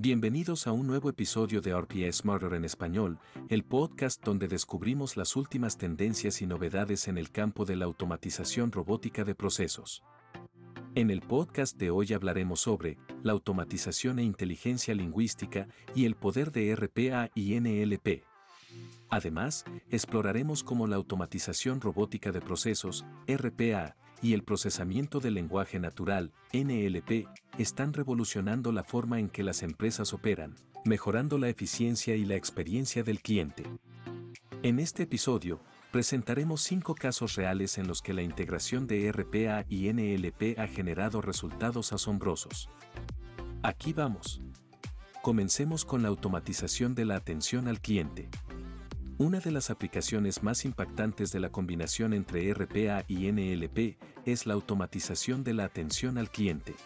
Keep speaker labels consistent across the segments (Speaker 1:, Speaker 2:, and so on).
Speaker 1: Bienvenidos a un nuevo episodio de RPA Smarter en español, el podcast donde descubrimos las últimas tendencias y novedades en el campo de la automatización robótica de procesos. En el podcast de hoy hablaremos sobre la automatización e inteligencia lingüística y el poder de RPA y NLP. Además, exploraremos cómo la automatización robótica de procesos, RPA, y el procesamiento del lenguaje natural, NLP, están revolucionando la forma en que las empresas operan, mejorando la eficiencia y la experiencia del cliente. En este episodio, presentaremos cinco casos reales en los que la integración de RPA y NLP ha generado resultados asombrosos. Aquí vamos. Comencemos con la automatización de la atención al cliente. Una de las aplicaciones más impactantes de la combinación entre RPA y NLP es la automatización de la atención al cliente.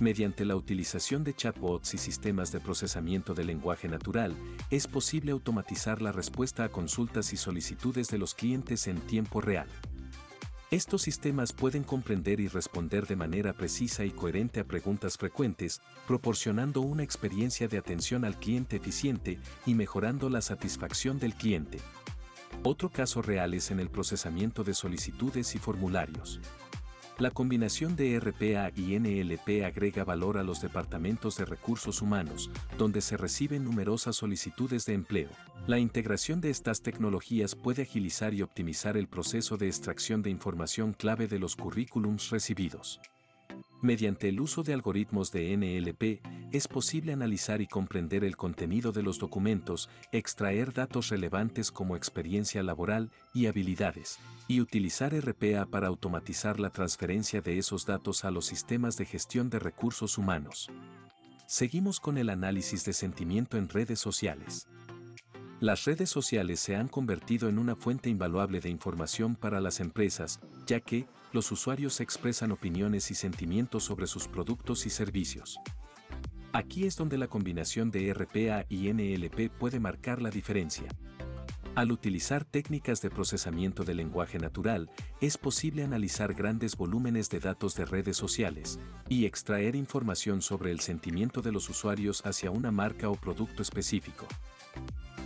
Speaker 1: Mediante la utilización de chatbots y sistemas de procesamiento de lenguaje natural, es posible automatizar la respuesta a consultas y solicitudes de los clientes en tiempo real. Estos sistemas pueden comprender y responder de manera precisa y coherente a preguntas frecuentes, proporcionando una experiencia de atención al cliente eficiente y mejorando la satisfacción del cliente. Otro caso real es en el procesamiento de solicitudes y formularios. La combinación de RPA y NLP agrega valor a los departamentos de recursos humanos, donde se reciben numerosas solicitudes de empleo. La integración de estas tecnologías puede agilizar y optimizar el proceso de extracción de información clave de los currículums recibidos. Mediante el uso de algoritmos de NLP, es posible analizar y comprender el contenido de los documentos, extraer datos relevantes como experiencia laboral y habilidades, y utilizar RPA para automatizar la transferencia de esos datos a los sistemas de gestión de recursos humanos. Seguimos con el análisis de sentimiento en redes sociales. Las redes sociales se han convertido en una fuente invaluable de información para las empresas, ya que los usuarios expresan opiniones y sentimientos sobre sus productos y servicios. Aquí es donde la combinación de RPA y NLP puede marcar la diferencia. Al utilizar técnicas de procesamiento de lenguaje natural, es posible analizar grandes volúmenes de datos de redes sociales y extraer información sobre el sentimiento de los usuarios hacia una marca o producto específico.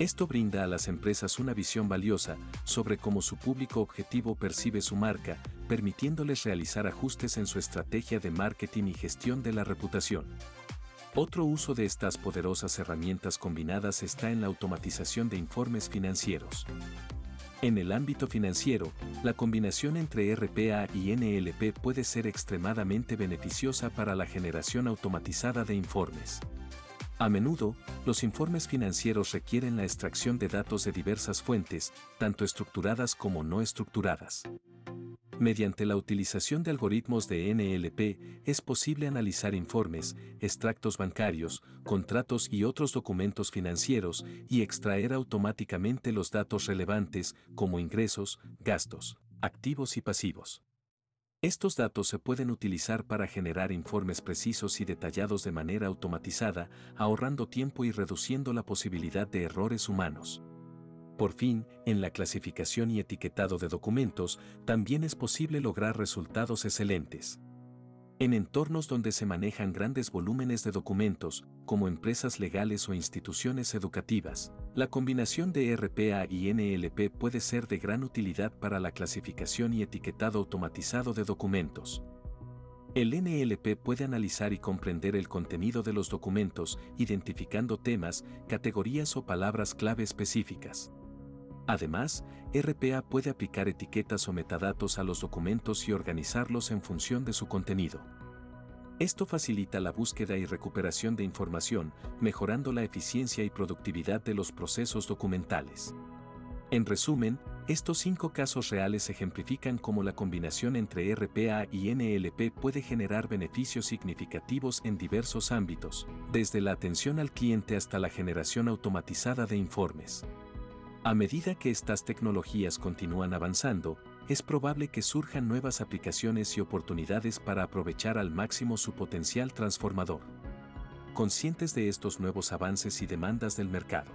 Speaker 1: Esto brinda a las empresas una visión valiosa sobre cómo su público objetivo percibe su marca, permitiéndoles realizar ajustes en su estrategia de marketing y gestión de la reputación. Otro uso de estas poderosas herramientas combinadas está en la automatización de informes financieros. En el ámbito financiero, la combinación entre RPA y NLP puede ser extremadamente beneficiosa para la generación automatizada de informes. A menudo, los informes financieros requieren la extracción de datos de diversas fuentes, tanto estructuradas como no estructuradas. Mediante la utilización de algoritmos de NLP, es posible analizar informes, extractos bancarios, contratos y otros documentos financieros y extraer automáticamente los datos relevantes como ingresos, gastos, activos y pasivos. Estos datos se pueden utilizar para generar informes precisos y detallados de manera automatizada, ahorrando tiempo y reduciendo la posibilidad de errores humanos. Por fin, en la clasificación y etiquetado de documentos, también es posible lograr resultados excelentes. En entornos donde se manejan grandes volúmenes de documentos, como empresas legales o instituciones educativas, la combinación de RPA y NLP puede ser de gran utilidad para la clasificación y etiquetado automatizado de documentos. El NLP puede analizar y comprender el contenido de los documentos, identificando temas, categorías o palabras clave específicas. Además, RPA puede aplicar etiquetas o metadatos a los documentos y organizarlos en función de su contenido. Esto facilita la búsqueda y recuperación de información, mejorando la eficiencia y productividad de los procesos documentales. En resumen, estos cinco casos reales ejemplifican cómo la combinación entre RPA y NLP puede generar beneficios significativos en diversos ámbitos, desde la atención al cliente hasta la generación automatizada de informes. A medida que estas tecnologías continúan avanzando, es probable que surjan nuevas aplicaciones y oportunidades para aprovechar al máximo su potencial transformador. Conscientes de estos nuevos avances y demandas del mercado.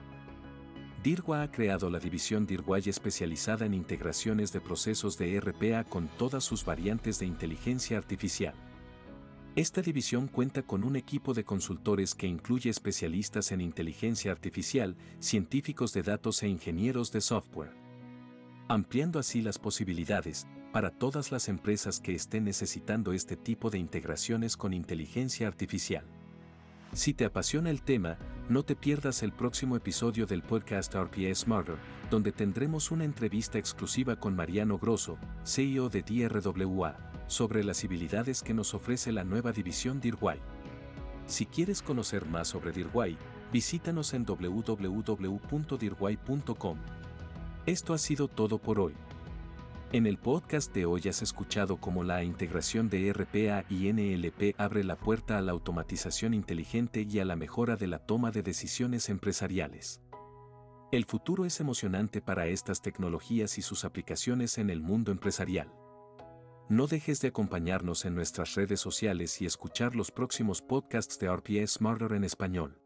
Speaker 1: DIRWA ha creado la división DIRWAY especializada en integraciones de procesos de RPA con todas sus variantes de inteligencia artificial. Esta división cuenta con un equipo de consultores que incluye especialistas en inteligencia artificial, científicos de datos e ingenieros de software. Ampliando así las posibilidades para todas las empresas que estén necesitando este tipo de integraciones con inteligencia artificial. Si te apasiona el tema, no te pierdas el próximo episodio del podcast RPS Smarter, donde tendremos una entrevista exclusiva con Mariano Grosso, CEO de DRWA sobre las habilidades que nos ofrece la nueva división DIRWAI. Si quieres conocer más sobre DIRWAI, visítanos en www.dirwai.com. Esto ha sido todo por hoy. En el podcast de hoy has escuchado cómo la integración de RPA y NLP abre la puerta a la automatización inteligente y a la mejora de la toma de decisiones empresariales. El futuro es emocionante para estas tecnologías y sus aplicaciones en el mundo empresarial. No dejes de acompañarnos en nuestras redes sociales y escuchar los próximos podcasts de RPS Smarter en español.